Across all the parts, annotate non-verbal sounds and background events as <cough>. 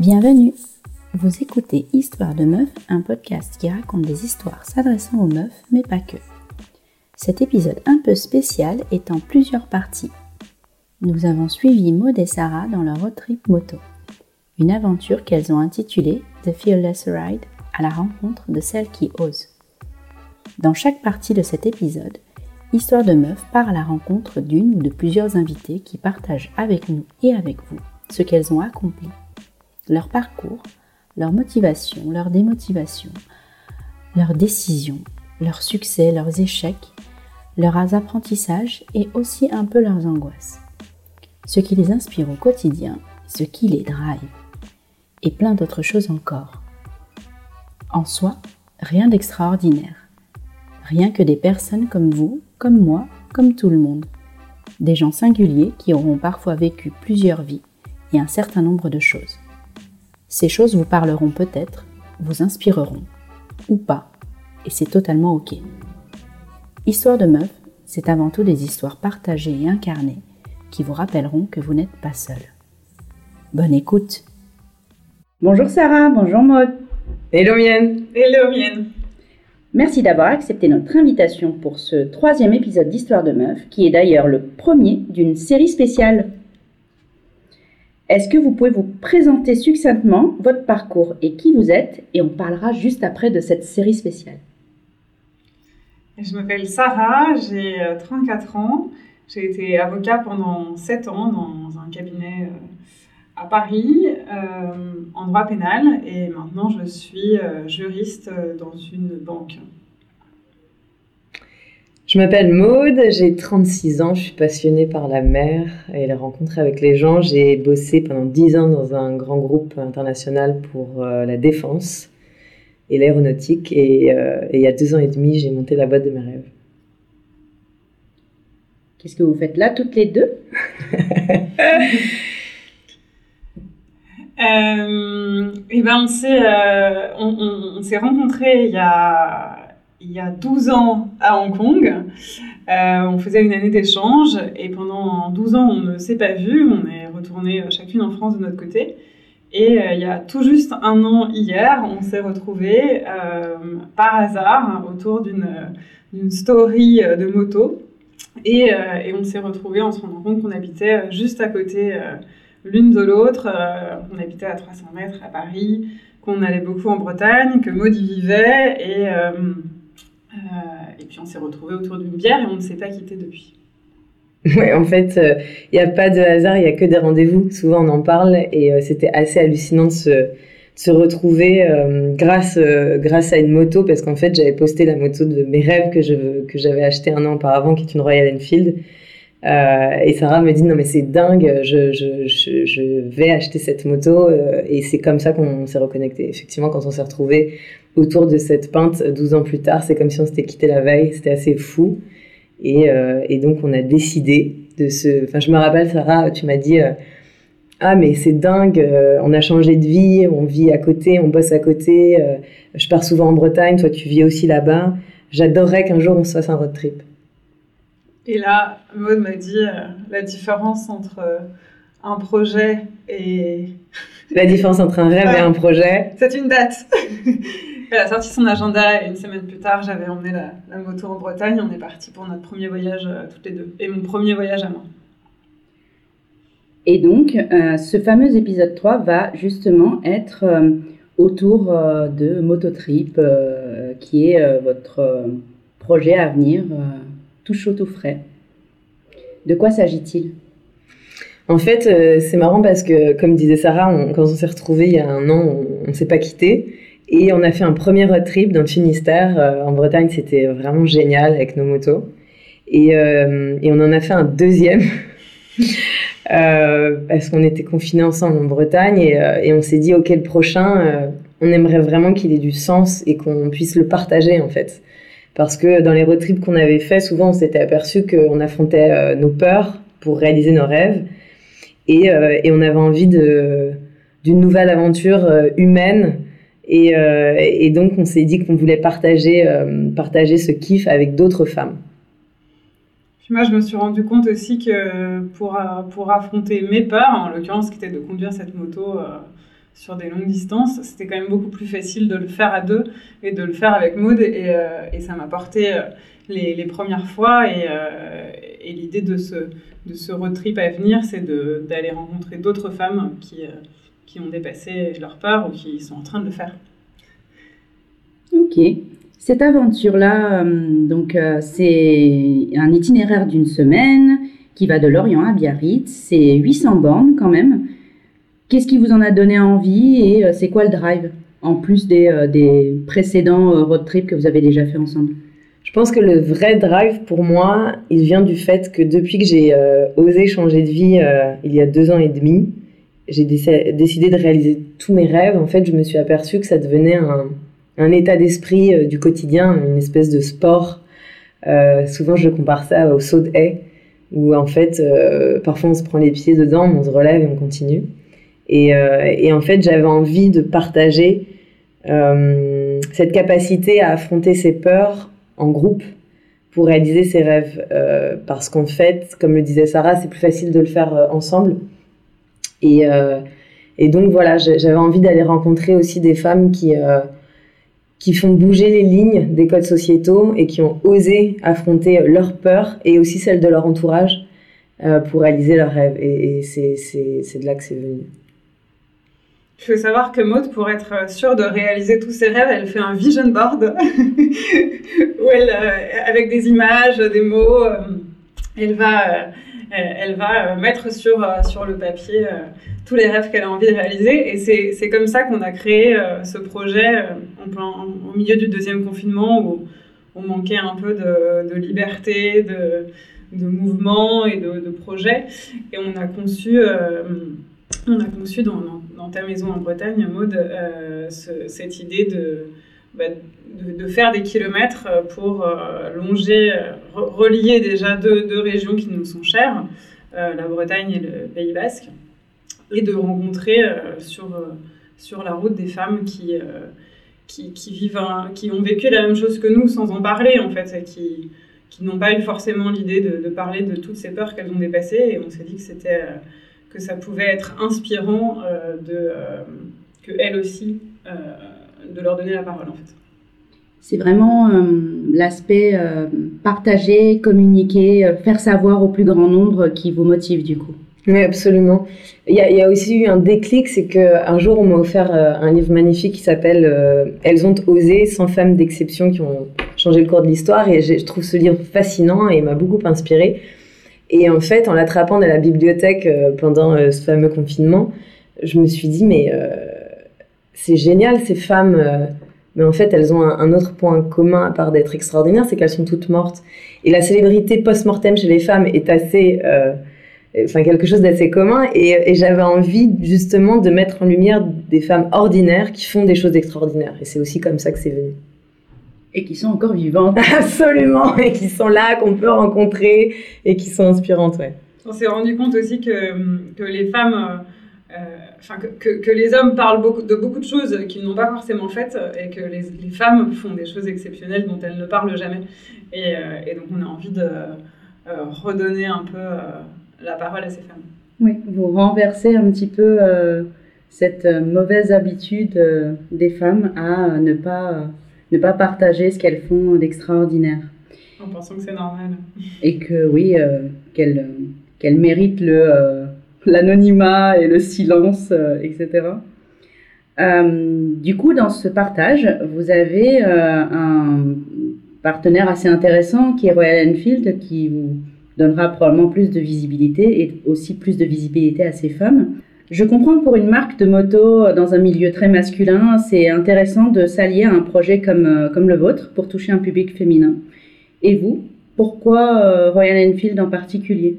Bienvenue Vous écoutez Histoire de meuf, un podcast qui raconte des histoires s'adressant aux meufs, mais pas que. Cet épisode un peu spécial est en plusieurs parties. Nous avons suivi Maud et Sarah dans leur road trip moto. Une aventure qu'elles ont intitulée The Fearless Ride à la rencontre de celles qui osent. Dans chaque partie de cet épisode, Histoire de meuf part à la rencontre d'une ou de plusieurs invités qui partagent avec nous et avec vous ce qu'elles ont accompli, leur parcours, leur motivation, leur démotivation, leurs décisions, leurs succès, leurs échecs, leurs apprentissages et aussi un peu leurs angoisses. Ce qui les inspire au quotidien, ce qui les drive, et plein d'autres choses encore. En soi, rien d'extraordinaire. Rien que des personnes comme vous, comme moi, comme tout le monde. Des gens singuliers qui auront parfois vécu plusieurs vies et un certain nombre de choses. Ces choses vous parleront peut-être, vous inspireront, ou pas, et c'est totalement ok. Histoire de meuf, c'est avant tout des histoires partagées et incarnées qui vous rappelleront que vous n'êtes pas seul. Bonne écoute. Bonjour Sarah, bonjour Maud. Hello mienne. Hello mienne. Merci d'avoir accepté notre invitation pour ce troisième épisode d'Histoire de Meuf, qui est d'ailleurs le premier d'une série spéciale est-ce que vous pouvez vous présenter succinctement votre parcours et qui vous êtes Et on parlera juste après de cette série spéciale. Je m'appelle Sarah, j'ai 34 euh, ans. J'ai été avocat pendant 7 ans dans un cabinet euh, à Paris euh, en droit pénal et maintenant je suis juriste dans une banque. Je m'appelle Maude, j'ai 36 ans, je suis passionnée par la mer et les rencontres avec les gens. J'ai bossé pendant 10 ans dans un grand groupe international pour euh, la défense et l'aéronautique et, euh, et, il y a deux ans et demi, j'ai monté la boîte de mes rêves. Qu'est-ce que vous faites là toutes les deux? <laughs> Euh, eh ben on s'est on, on s'est rencontrés il y a il y a 12 ans à Hong Kong. Euh, on faisait une année d'échange et pendant 12 ans, on ne s'est pas vu. On est retourné chacune en France de notre côté. Et euh, il y a tout juste un an hier, on s'est retrouvés euh, par hasard autour d'une story de moto. Et, et on s'est retrouvés en se rendant compte qu'on habitait juste à côté l'une de l'autre. on habitait à 300 mètres à Paris, qu'on allait beaucoup en Bretagne, que Maud y vivait. Et euh, et puis on s'est retrouvés autour d'une bière et on ne s'est pas quitté depuis. <laughs> Ouais, en fait, il euh, n'y a pas de hasard, il n'y a que des rendez-vous. Souvent, on en parle et euh, c'était assez hallucinant de se, retrouver grâce, grâce à une moto parce qu'en fait, j'avais posté la moto de mes rêves que, que j'avais acheté un an auparavant, qui est une Royal Enfield. Et Sarah me dit non mais c'est dingue, je, je, je, vais acheter cette moto et c'est comme ça qu'on s'est reconnecté. Effectivement, quand on s'est retrouvés autour de cette pinte 12 ans plus tard. C'est comme si on s'était quitté la veille, c'était assez fou. Et, euh, et, donc on a décidé de se... Enfin je me rappelle Sarah, tu m'as dit... Euh, ah mais c'est dingue, euh, on a changé de vie, on vit à côté, on bosse à côté, je pars souvent en Bretagne, toi tu vis aussi là-bas. J'adorerais qu'un jour on se fasse un road trip. Et là, Maud m'a dit la différence entre un projet et... <laughs> La différence entre un rêve et un projet. C'est une date. <laughs> Elle a sorti son agenda et une semaine plus tard, j'avais emmené la, moto en Bretagne. On est parti pour notre premier voyage euh, toutes les deux. Et mon premier voyage à moi. Et donc, euh, ce fameux épisode 3 va justement être euh, autour de Mototrip, qui est votre projet à venir, tout chaud, tout frais. De quoi s'agit-il? En fait, c'est marrant parce que, comme disait Sarah, quand on s'est retrouvés il y a un an, on ne s'est pas quitté. Et on a fait un premier road trip dans le Finistère. Euh, en Bretagne, c'était vraiment génial avec nos motos. Et, euh, on en a fait un deuxième. <laughs> euh, parce qu'on était confinés ensemble en Bretagne. Et, euh, et on s'est dit, OK, le prochain, euh, on aimerait vraiment qu'il ait du sens et qu'on puisse le partager, en fait. Parce que dans les road qu'on avait fait, souvent, on s'était aperçu qu'on affrontait nos peurs pour réaliser nos rêves. Et, et on avait envie d'une nouvelle aventure humaine euh, et, donc, on s'est dit qu'on voulait partager, euh, partager ce kiff avec d'autres femmes. Moi, je me suis rendu compte aussi que pour, pour affronter mes peurs, en l'occurrence, qui était de conduire cette moto euh, sur des longues distances, c'était quand même beaucoup plus facile de le faire à deux et de le faire avec Maud. Et, et ça m'a porté les, les, premières fois. Et, et l'idée de ce, de ce road trip à venir, c'est d'aller rencontrer d'autres femmes qui, qui ont dépassé leur peur ou qui sont en train de le faire. Ok. Cette aventure-là, donc c'est un itinéraire d'une semaine qui va de Lorient à Biarritz. C'est 800 bornes quand même. Qu'est-ce qui vous en a donné envie et euh, c'est quoi le drive en plus des, euh, des précédents euh, road trips que vous avez déjà fait ensemble? Je pense que le vrai drive pour moi, il vient du fait que depuis que j'ai osé changer de vie il y a deux ans et demi, j'ai décidé de réaliser tous mes rêves. En fait, je me suis aperçue que ça devenait un, état d'esprit du quotidien, une espèce de sport. souvent, je compare ça au saut de haie où en fait, parfois on se prend les pieds dedans, on se relève et on continue. Et, euh, et en fait, j'avais envie de partager euh, cette capacité à affronter ses peurs en groupe pour réaliser ses rêves. parce qu'en fait, comme le disait Sarah, c'est plus facile de le faire ensemble. Et, donc voilà, j'avais envie d'aller rencontrer aussi des femmes qui qui font bouger les lignes des codes sociétaux et qui ont osé affronter leurs peurs et aussi celles de leur entourage euh, pour réaliser leurs rêves. Et, c'est de là que c'est venu. Il faut savoir que Maud, pour être sûre de réaliser tous ses rêves, elle fait un vision board <laughs> où elle, euh, avec des images, des mots, euh, elle va, elle va mettre sur, sur le papier tous les rêves qu'elle a envie de réaliser. Et c'est comme ça qu'on a créé euh, ce projet euh, en au milieu du deuxième confinement où on manquait un peu de, liberté, de, de, mouvement et de, de projet. Et on a conçu, euh, on a conçu dans, dans, ta maison en Bretagne, Maud, cette idée bah, de, de, faire des kilomètres pour longer, relier déjà deux, régions qui nous sont chères, la Bretagne et le Pays Basque et de rencontrer euh, sur, euh, sur la route des femmes qui, euh, qui, qui, vivent qui ont vécu la même chose que nous sans en parler, en fait, qui, qui n'ont pas eu forcément l'idée de, de, parler de toutes ces peurs qu'elles ont dépassées. Et on s'est dit que, c'était, que ça pouvait être inspirant de, que elles aussi, de leur donner la parole, en fait. C'est vraiment l'aspect partager, communiquer, faire savoir au plus grand nombre qui vous motive du coup. Oui, absolument. Il y, a, il y a aussi eu un déclic, c'est qu'un jour, on m'a offert euh, un livre magnifique qui s'appelle euh, Elles ont osé, 100 femmes d'exception qui ont changé le cours de l'histoire. Et je trouve ce livre fascinant et m'a beaucoup inspiré. Et en fait, en l'attrapant dans la bibliothèque euh, pendant ce fameux confinement, je me suis dit, mais c'est génial, ces femmes. mais en fait, elles ont un autre point commun à part d'être extraordinaires, c'est qu'elles sont toutes mortes. Et la célébrité post-mortem chez les femmes est assez enfin quelque chose d'assez commun et, j'avais envie justement de mettre en lumière des femmes ordinaires qui font des choses extraordinaires et c'est aussi comme ça que c'est venu. Et qui sont encore vivantes. <laughs> Absolument, et qui sont là, qu'on peut rencontrer et qui sont inspirantes, ouais. On s'est rendu compte aussi que, que les femmes, euh, enfin que, que, les hommes parlent beaucoup, de beaucoup de choses qu'ils n'ont pas forcément faites et que les, les, femmes font des choses exceptionnelles dont elles ne parlent jamais. Et, euh, et donc on a envie de euh, redonner un peu la parole à ces femmes. Oui, vous renversez un petit peu euh, cette euh, mauvaise habitude euh, des femmes à ne pas, ne pas partager ce qu'elles font d'extraordinaire. En pensant que c'est normal. Et que oui, qu'elles qu'elles méritent le, l'anonymat et le silence, etc. du coup, dans ce partage, vous avez un partenaire assez intéressant qui est Royal Enfield, qui vous donnera probablement plus de visibilité et aussi plus de visibilité à ces femmes. Je comprends que pour une marque de moto dans un milieu très masculin, c'est intéressant de s'allier à un projet comme, euh, comme le vôtre pour toucher un public féminin. Et vous, pourquoi euh, Royal Enfield en particulier?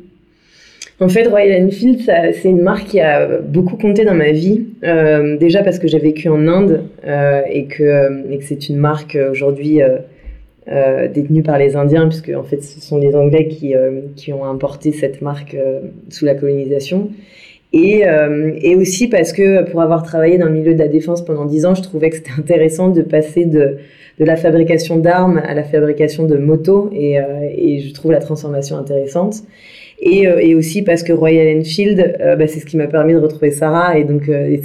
En fait, Royal Enfield, c'est une marque qui a beaucoup compté dans ma vie. Euh, déjà parce que j'ai vécu en Inde et que, c'est une marque aujourd'hui détenue par les Indiens, puisque en fait ce sont les Anglais qui, qui ont importé cette marque sous la colonisation. Et, et, aussi parce que pour avoir travaillé dans le milieu de la défense pendant dix ans, je trouvais que c'était intéressant de passer de, de la fabrication d'armes à la fabrication de motos, et, et je trouve la transformation intéressante. Et, euh, et, aussi parce que Royal Enfield, euh, bah, c'est ce qui m'a permis de retrouver Sarah. Et donc, euh,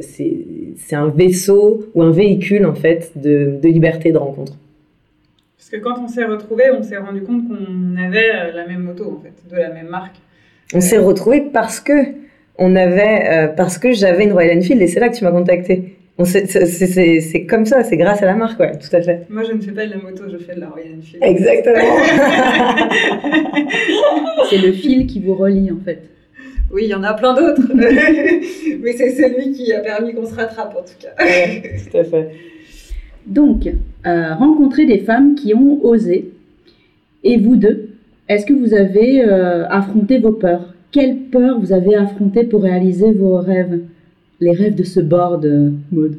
c'est un vaisseau ou un véhicule, en fait, de, de liberté de rencontre. Parce que quand on s'est retrouvés, on s'est rendu compte qu'on avait la même moto, en fait, de la même marque. On s'est retrouvés parce que on avait, parce que j'avais une Royal Enfield et c'est là que tu m'as contacté. C'est comme ça, c'est grâce à la marque, ouais, tout à fait. Moi, je ne fais pas de la moto, je fais de la Royal Enfield. Exactement. <laughs> c'est le fil qui vous relie, en fait. Oui, il y en a plein d'autres. <laughs> Mais c'est celui qui a permis qu'on se rattrape, en tout cas. tout à fait. Donc, euh, rencontrer des femmes qui ont osé. Et vous deux, est-ce que vous avez euh, affronté vos peurs? Quelles peurs vous avez affrontées pour réaliser vos rêves? Les rêves de ce board, mode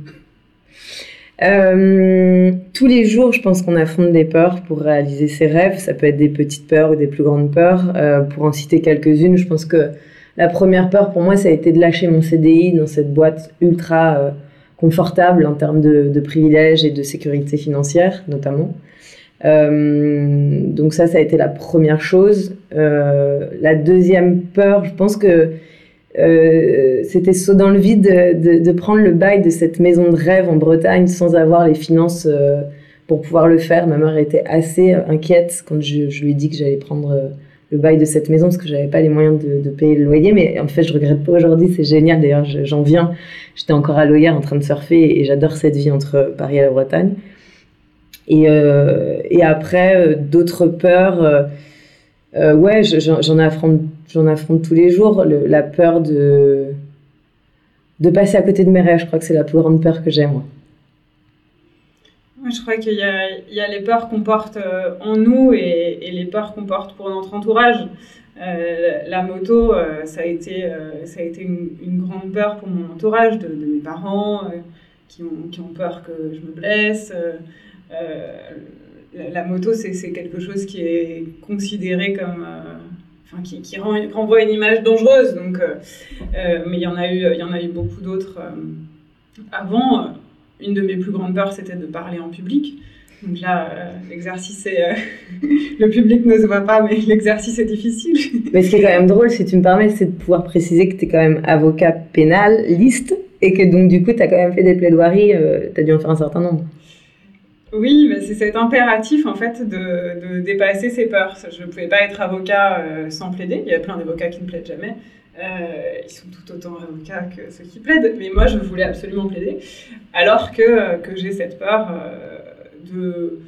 euh, tous les jours, je pense qu'on affronte des peurs pour réaliser ses rêves. Ça peut être des petites peurs ou des plus grandes peurs. Euh, pour en citer quelques-unes, je pense que la première peur pour moi, ça a été de lâcher mon CDI dans cette boîte ultra euh, confortable en termes de, de, privilèges et de sécurité financière, notamment. Donc ça, ça a été la première chose. la deuxième peur, je pense que euh, c'était saut dans le vide de, de, prendre le bail de cette maison de rêve en Bretagne sans avoir les finances euh, pour pouvoir le faire. Ma mère était assez inquiète quand je, lui ai dit que j'allais prendre euh, le bail de cette maison parce que j'avais pas les moyens de, de, payer le loyer. Mais en fait, je regrette pas aujourd'hui, c'est génial. D'ailleurs, j'en viens. J'étais encore à Loyer en train de surfer et j'adore cette vie entre Paris et la Bretagne. Et, et après, d'autres peurs euh, ouais, j'en affronte, j'en affronte tous les jours. la peur de, de passer à côté de mes rêves, je crois que c'est la plus grande peur que j'ai, moi. je crois qu'il y, y a, les peurs qu'on porte euh, en nous et, et les peurs qu'on porte pour notre entourage. Euh, la moto, ça a été, ça a été une, grande peur pour mon entourage, de, de mes parents qui, ont, qui, ont, peur que je me blesse la, moto, c'est quelque chose qui est considéré comme. Euh, enfin, qui, renvoie une image dangereuse. Donc, euh, euh, mais il y en a eu, il y en a eu beaucoup d'autres avant. Une de mes plus grandes peurs, c'était de parler en public. Donc là, l'exercice est. <laughs> le public ne se voit pas, mais l'exercice est difficile. mais ce qui est quand même drôle, si tu me permets, c'est de pouvoir préciser que tu es quand même avocat pénal, liste, et que donc du coup, tu as quand même fait des plaidoiries, tu as dû en faire un certain nombre. Oui, mais c'est cet impératif en fait de, dépasser ses peurs. Je ne pouvais pas être avocat euh, sans plaider. Il y a plein d'avocats qui ne plaident jamais. Euh, ils sont tout autant avocats que ceux qui plaident. Mais moi, je voulais absolument plaider. Alors que, que j'ai cette peur euh, de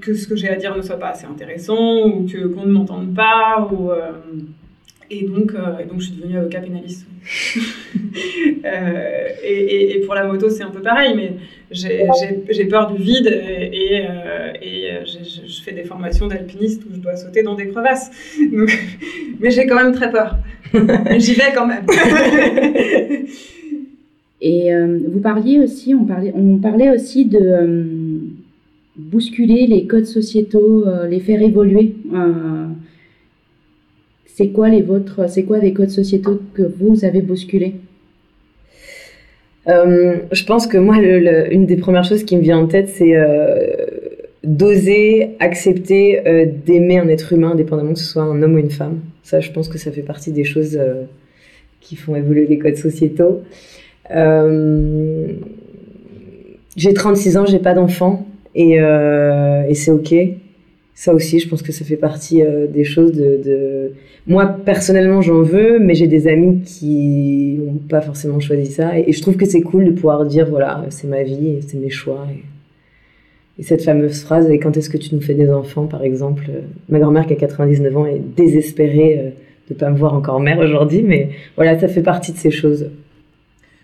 que ce que j'ai à dire ne soit pas assez intéressant ou qu'on ne m'entende pas ou et donc, euh, donc, je suis devenue avocat pénaliste. <laughs> euh, et, et, pour la moto, c'est un peu pareil, mais j'ai peur du vide et, et, euh, euh, je, fais des formations d'alpiniste où je dois sauter dans des crevasses. <laughs> mais j'ai quand même très peur. <laughs> J'y vais quand même. et vous parliez aussi, on parlait, on parlait aussi de bousculer les codes sociétaux, les faire évoluer. C'est quoi les vôtres C'est quoi les codes sociétaux que vous avez bousculés? Euh, Je pense que moi, une des premières choses qui me vient en tête, c'est euh, d'oser accepter euh, d'aimer un être humain, indépendamment que ce soit un homme ou une femme. Ça, je pense que ça fait partie des choses qui font évoluer les codes sociétaux. j'ai 36 ans, j'ai pas d'enfant et, et c'est ok ça aussi, je pense que ça fait partie euh, des choses de, Moi, personnellement, j'en veux, mais j'ai des amis qui n'ont pas forcément choisi ça. Et, je trouve que c'est cool de pouvoir dire, voilà, c'est ma vie, c'est mes choix. Et, cette fameuse phrase, quand est-ce que tu nous fais des enfants, par exemple euh, Ma grand-mère qui a 99 ans est désespérée euh, de ne pas me voir encore mère aujourd'hui, mais voilà, ça fait partie de ces choses.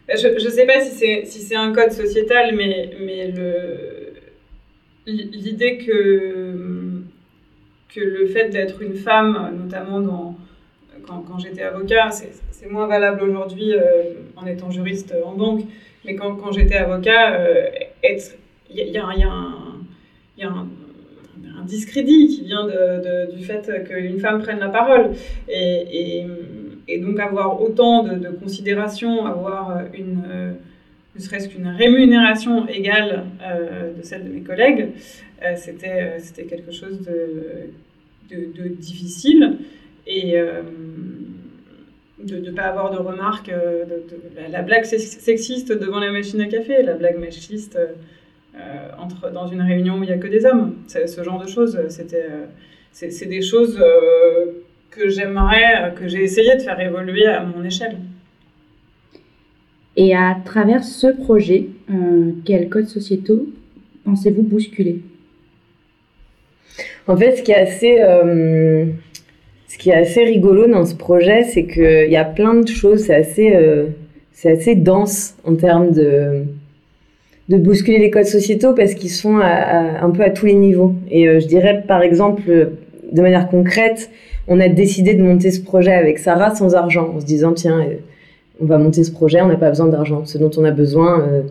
Je ne sais pas si c'est si un code sociétal, mais, mais l'idée que que le fait d'être une femme, notamment quand, j'étais avocat, c'est moins valable aujourd'hui euh, en étant juriste en banque, mais quand, j'étais avocat, il y, a, un, discrédit qui vient du fait qu'une femme prenne la parole. Et, donc avoir autant de, considération, avoir une... ne serait-ce qu'une rémunération égale euh, de celle de mes collègues, euh, c'était quelque chose de, de, difficile et de ne pas avoir de remarques, de, la, blague sexiste devant la machine à café, la blague machiste entre, dans une réunion où il n'y a que des hommes. Ce genre de choses, c'est, des choses que j'aimerais, que j'ai essayé de faire évoluer à mon échelle. Et à travers ce projet, euh, quels codes sociétaux pensez-vous bousculer? En fait, ce qui est assez, euh, ce qui est assez rigolo dans ce projet, c'est qu'il y a plein de choses, c'est assez, euh, assez dense en termes de, de bousculer les codes sociétaux parce qu'ils sont un peu à tous les niveaux. Et je dirais, par exemple, de manière concrète, on a décidé de monter ce projet avec Sarah sans argent, en se disant, tiens, on va monter ce projet, on n'a pas besoin d'argent. Ce dont on a besoin, euh,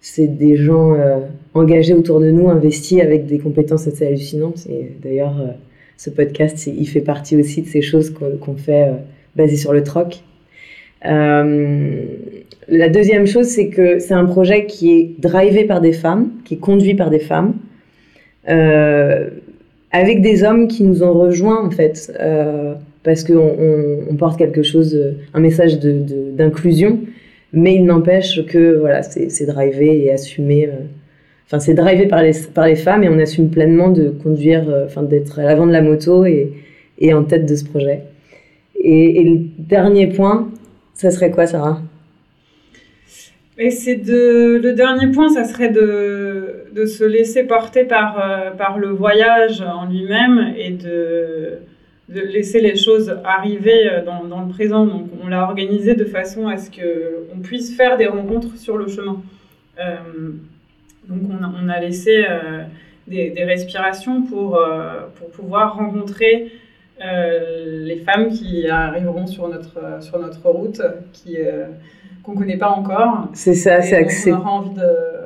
c'est des gens euh, engagés autour de nous, investis avec des compétences assez hallucinantes. Et d'ailleurs, euh, ce podcast, il fait partie aussi de ces choses qu'on fait basées sur le troc. la deuxième chose, c'est que c'est un projet qui est drivé par des femmes, qui est conduit par des femmes, avec des hommes qui nous ont rejoints en fait parce qu'on on, porte quelque chose, euh, un message d'inclusion, de, mais il n'empêche que voilà, c'est drivé et assumé. Euh, enfin, c'est drivé par les, par les femmes et on assume pleinement de conduire, euh, enfin, d'être à l'avant de la moto et, et, en tête de ce projet. Et, le dernier point, ça serait quoi, Sarah? Et c'est de le dernier point, ça serait de, de se laisser porter par, par le voyage en lui-même et de de laisser les choses arriver euh, dans, dans le présent. Donc, on l'a organisé de façon à ce qu'on puisse faire des rencontres sur le chemin. Euh, donc, on a, on a laissé euh, des, des, respirations pour, pour pouvoir rencontrer les femmes qui arriveront sur notre, sur notre route, qui qu'on ne connaît pas encore. C'est ça, c'est accès. On aura envie de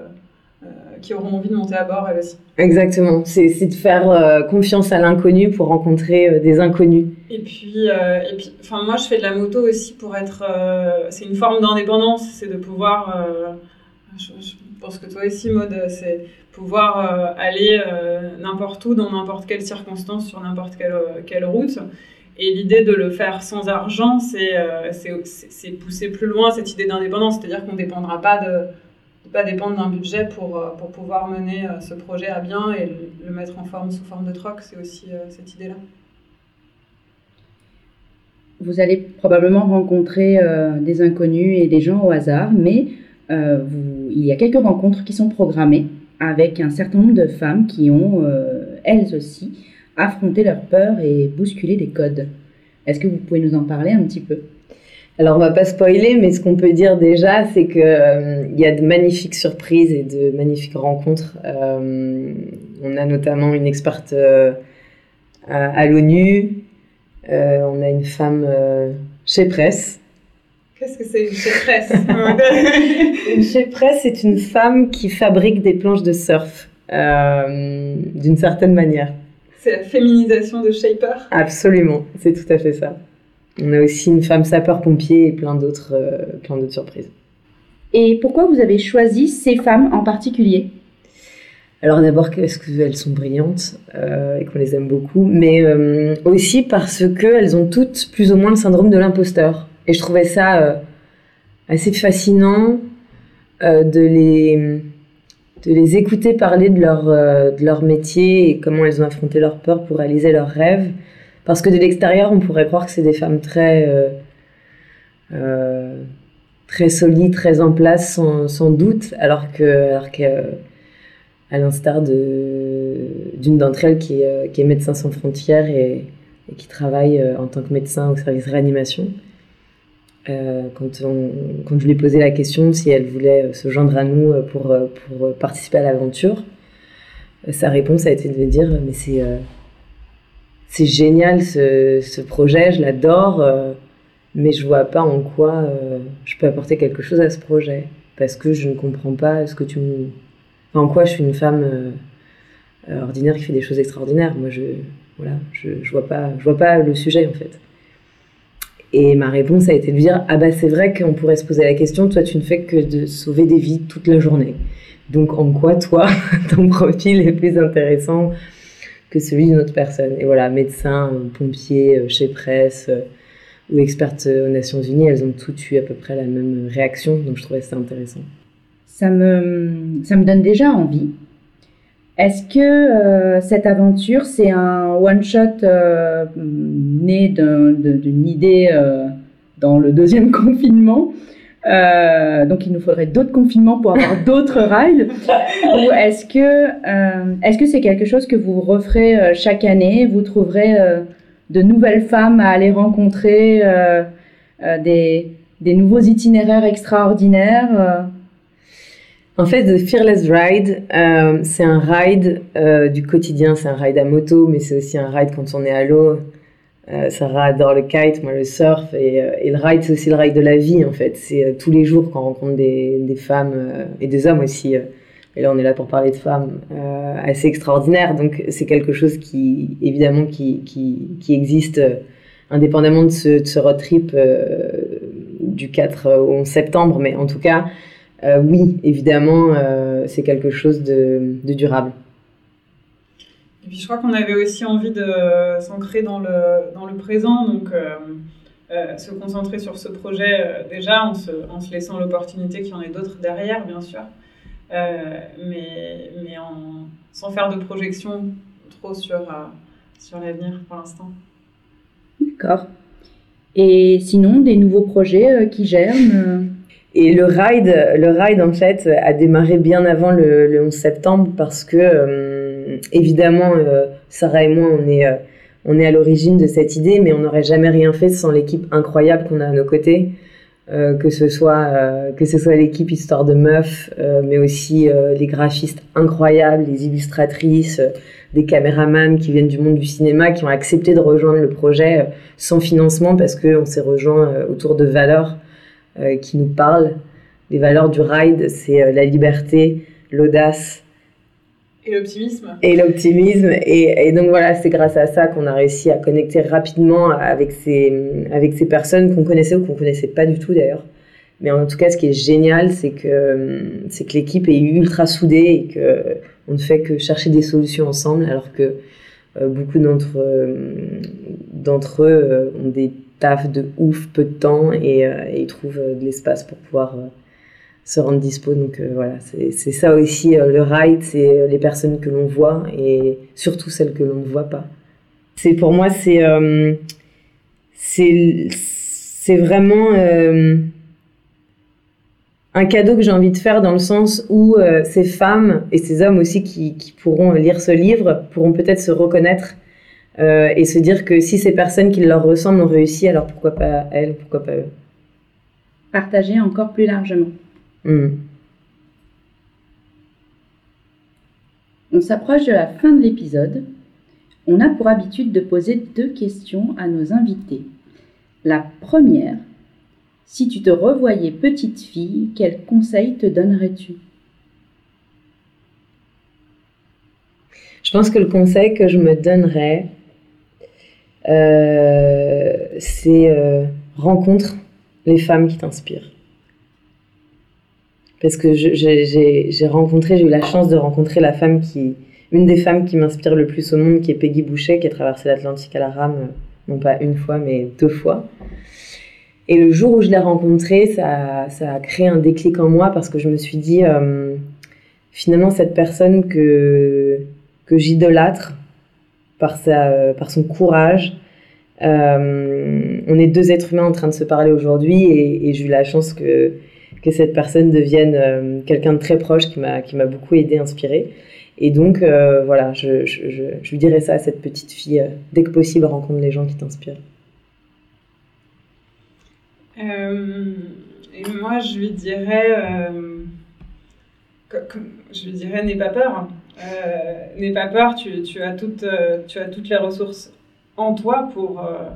qui auront envie de monter à bord, elles aussi. Exactement, c'est de faire euh, confiance à l'inconnu pour rencontrer euh, des inconnus. Et puis, euh, et puis moi je fais de la moto aussi pour être. c'est une forme d'indépendance, c'est de pouvoir. Je, pense que toi aussi, Maude, c'est pouvoir aller n'importe où, dans n'importe quelle circonstance, sur n'importe quelle, quelle route. Et l'idée de le faire sans argent, c'est pousser plus loin cette idée d'indépendance, c'est-à-dire qu'on ne dépendra pas de pas dépendre d'un budget pour, euh, pour pouvoir mener euh, ce projet à bien et le, mettre en forme sous forme de troc. C'est aussi euh, cette idée-là. Vous allez probablement rencontrer des inconnus et des gens au hasard, mais il y a quelques rencontres qui sont programmées avec un certain nombre de femmes qui ont, elles aussi, affronté leurs peurs et bousculé des codes. Est-ce que vous pouvez nous en parler un petit peu? Alors on va pas spoiler, mais ce qu'on peut dire déjà, c'est que euh, y a de magnifiques surprises et de magnifiques rencontres. Euh, on a notamment une experte euh, à, l'ONU. on a une femme chez Presse. Qu'est-ce que c'est une chez Presse <laughs> Une chez Presse, c'est une femme qui fabrique des planches de surf d'une certaine manière. C'est la féminisation de Shaper? Absolument, c'est tout à fait ça. On a aussi une femme sapeur-pompier et plein d'autres euh, plein d'autres surprises. Et pourquoi vous avez choisi ces femmes en particulier? Alors d'abord parce qu'elles sont brillantes euh, et qu'on les aime beaucoup, mais euh, aussi parce qu'elles ont toutes plus ou moins le syndrome de l'imposteur. Et je trouvais ça assez fascinant de, les, de les écouter parler de leur, de leur métier et comment elles ont affronté leur peur pour réaliser leurs rêves. Parce que de l'extérieur, on pourrait croire que c'est des femmes très, euh, euh, très solides, très en place, sans, sans doute, alors que, alors à l'instar d'une d'entre elles qui est, qui est, médecin sans frontières et, qui travaille euh, en tant que médecin au service réanimation. quand, on, quand je lui ai posé la question si elle voulait se joindre à nous pour, pour participer à l'aventure, sa réponse a été de me dire mais c'est c'est génial ce, projet, je l'adore, euh, mais je vois pas en quoi euh, je peux apporter quelque chose à ce projet parce que je ne comprends pas ce que tu me... en quoi je suis une femme euh, ordinaire qui fait des choses extraordinaires. Moi, je voilà, vois pas, je vois pas le sujet en fait. Et ma réponse a été de dire ah bah c'est vrai qu'on pourrait se poser la question. Toi, tu ne fais que de sauver des vies toute la journée. Donc en quoi toi <laughs> ton profil est plus intéressant que celui d'une autre personne. Et voilà, médecin, pompier, chez presse ou experte aux Nations Unies, elles ont toutes eu à peu près la même réaction, donc je trouvais ça intéressant. Ça me, ça me donne déjà envie. Est-ce que euh, cette aventure, c'est un one-shot euh, né d'une idée euh, dans le deuxième <laughs> confinement? Donc il nous faudrait d'autres confinements pour avoir <laughs> d'autres rides. <laughs> Ou est-ce que est-ce que c'est quelque chose que vous referez chaque année? Vous trouverez de nouvelles femmes à aller rencontrer, des, des nouveaux itinéraires extraordinaires en fait, The Fearless Ride, euh, c'est un ride euh, du quotidien, c'est un ride à moto, mais c'est aussi un ride quand on est à l'eau. Euh, Sarah adore le kite, moi le surf, et, et le ride, c'est aussi le ride de la vie, en fait. C'est tous les jours qu'on rencontre des, femmes et des hommes aussi, et là on est là pour parler de femmes, assez extraordinaires. Donc c'est quelque chose qui, évidemment, qui, qui, existe indépendamment de ce, de road trip du 4 au 11 septembre, mais en tout cas, euh, oui, évidemment, euh, c'est quelque chose de, durable. Et puis je crois qu'on avait aussi envie de s'ancrer dans le, dans le présent, donc euh, se concentrer sur ce projet déjà en se, en se laissant l'opportunité qu'il y en ait d'autres derrière, bien sûr, mais, mais en, sans faire de projection trop sur, sur l'avenir pour l'instant. D'accord. Et sinon, des nouveaux projets qui germent et le ride, le ride en fait a démarré bien avant le, le 11 septembre parce que euh, évidemment euh, Sarah et moi on est euh, on est à l'origine de cette idée, mais on n'aurait jamais rien fait sans l'équipe incroyable qu'on a à nos côtés, que ce soit soit l'équipe Histoire de Meufs, mais aussi les graphistes incroyables, les illustratrices, des caméramans qui viennent du monde du cinéma, qui ont accepté de rejoindre le projet sans financement parce qu'on s'est rejoint autour de valeurs euh, qui nous parlent. Les valeurs du ride, c'est euh, la liberté, l'audace. Et l'optimisme. Et l'optimisme. Et, donc voilà, c'est grâce à ça qu'on a réussi à connecter rapidement avec ces, avec ces personnes qu'on connaissait ou qu'on connaissait pas du tout d'ailleurs. Mais en tout cas, ce qui est génial, c'est que, c'est que l'équipe est ultra soudée et que on ne fait que chercher des solutions ensemble, alors que euh, beaucoup d'entre, d'entre eux ont des taf de ouf peu de temps et, euh, ils trouvent euh, de l'espace pour pouvoir euh, se rendre dispo. Donc voilà, c'est ça aussi le ride, c'est les personnes que l'on voit et surtout celles que l'on ne voit pas. C'est pour moi, c'est c'est vraiment un cadeau que j'ai envie de faire dans le sens où ces femmes et ces hommes aussi qui, pourront lire ce livre pourront peut-être se reconnaître euh, et se dire que si ces personnes qui leur ressemblent ont réussi, alors pourquoi pas elles, pourquoi pas eux? Partager encore plus largement. Hmm. On s'approche de la fin de l'épisode. On a pour habitude de poser deux questions à nos invités. La première, si tu te revoyais petite fille, quel conseil te donnerais-tu? Je pense que le conseil que je me donnerais, euh, c'est euh, rencontre les femmes qui t'inspirent. Parce que j'ai rencontré, j'ai eu la chance de rencontrer la femme qui, une des femmes qui m'inspire le plus au monde, qui est Peggy Boucher, qui a traversé l'Atlantique à la rame, euh, non pas une fois, mais deux fois. Et le jour où je l'ai rencontrée, ça, a créé un déclic en moi parce que je me suis dit, finalement, cette personne que, que j'idolâtre, par, sa, par son courage. Euh, on est deux êtres humains en train de se parler aujourd'hui et, j'ai eu la chance que, que cette personne devienne euh, quelqu'un de très proche qui m'a, qui m'a beaucoup aidé, inspiré. Et donc, euh, voilà, je, je, je, lui dirais ça à cette petite fille. dès que possible, rencontre les gens qui t'inspirent. et moi, je lui dirais, je lui dirais, n'aie pas peur. Euh, n'aie pas peur, tu, tu, as toutes, euh, tu as toutes les ressources en toi pour, euh,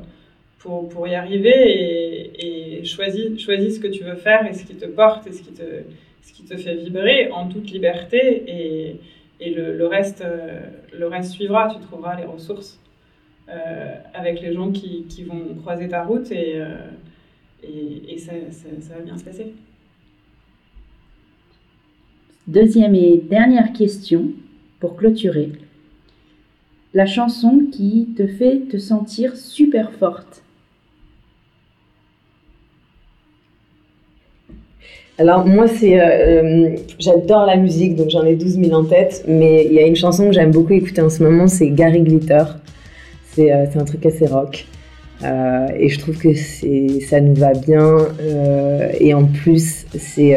pour, y arriver et, choisis, choisis ce que tu veux faire et ce qui te porte et ce qui te, ce qui te fait vibrer en toute liberté et, et le, le, reste, le reste suivra, tu trouveras les ressources avec les gens qui, qui, vont croiser ta route et, et, et ça, ça va bien se passer. Deuxième et dernière question pour clôturer. la chanson qui te fait te sentir super forte Alors moi, c'est, euh, j'adore la musique, donc j'en ai 12 000 en tête, mais il y a une chanson que j'aime beaucoup écouter en ce moment, c'est Gary Glitter. C'est, euh, un truc assez rock. Euh, et je trouve que ça nous va bien. et en plus, c'est,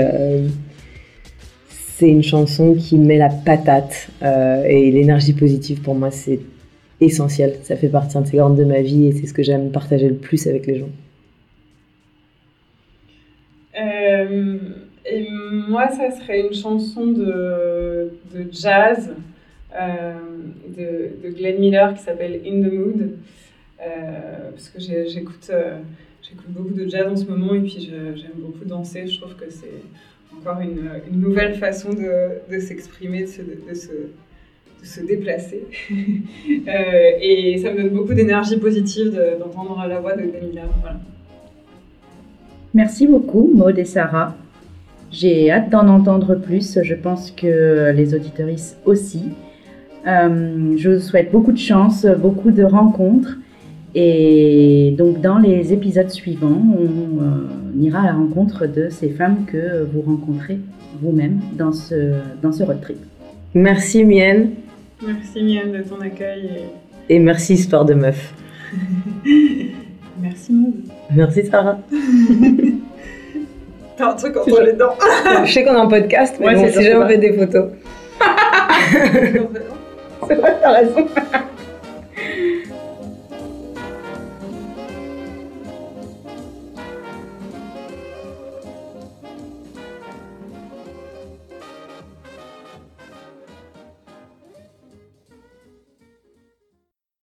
c'est une chanson qui met la patate. et l'énergie positive, pour moi, c'est essentiel. Ça fait partie intégrante de ma vie et c'est ce que j'aime partager le plus avec les gens. Euh, et moi, ça serait une chanson de, de jazz euh, de, de, Glenn Miller qui s'appelle In the Mood. Euh, parce que j'écoute j'écoute beaucoup de jazz en ce moment et puis j'aime beaucoup danser. Je trouve que c'est encore une, une, nouvelle façon de, de s'exprimer, de de, de se déplacer. <laughs> et ça me donne beaucoup d'énergie positive d'entendre la voix de Glenn Miller. Voilà. Merci beaucoup, Maud et Sarah. J'ai hâte d'en entendre plus. Je pense que les auditoristes aussi. Euh, je vous souhaite beaucoup de chance, beaucoup de rencontres. Et donc, dans les épisodes suivants, on, euh, ira à la rencontre de ces femmes que vous rencontrez vous-même dans ce, dans ce road trip. Merci, Mienne. Merci, Mienne, de ton accueil. Et, et merci, Histoire de Meuf. <laughs> merci, Maud. Merci Sarah. <laughs> T'as un truc entre les dents. <laughs> je sais qu'on est en podcast, mais ouais, bon, si jamais on fait des photos. <laughs> C'est vrai, t'as raison.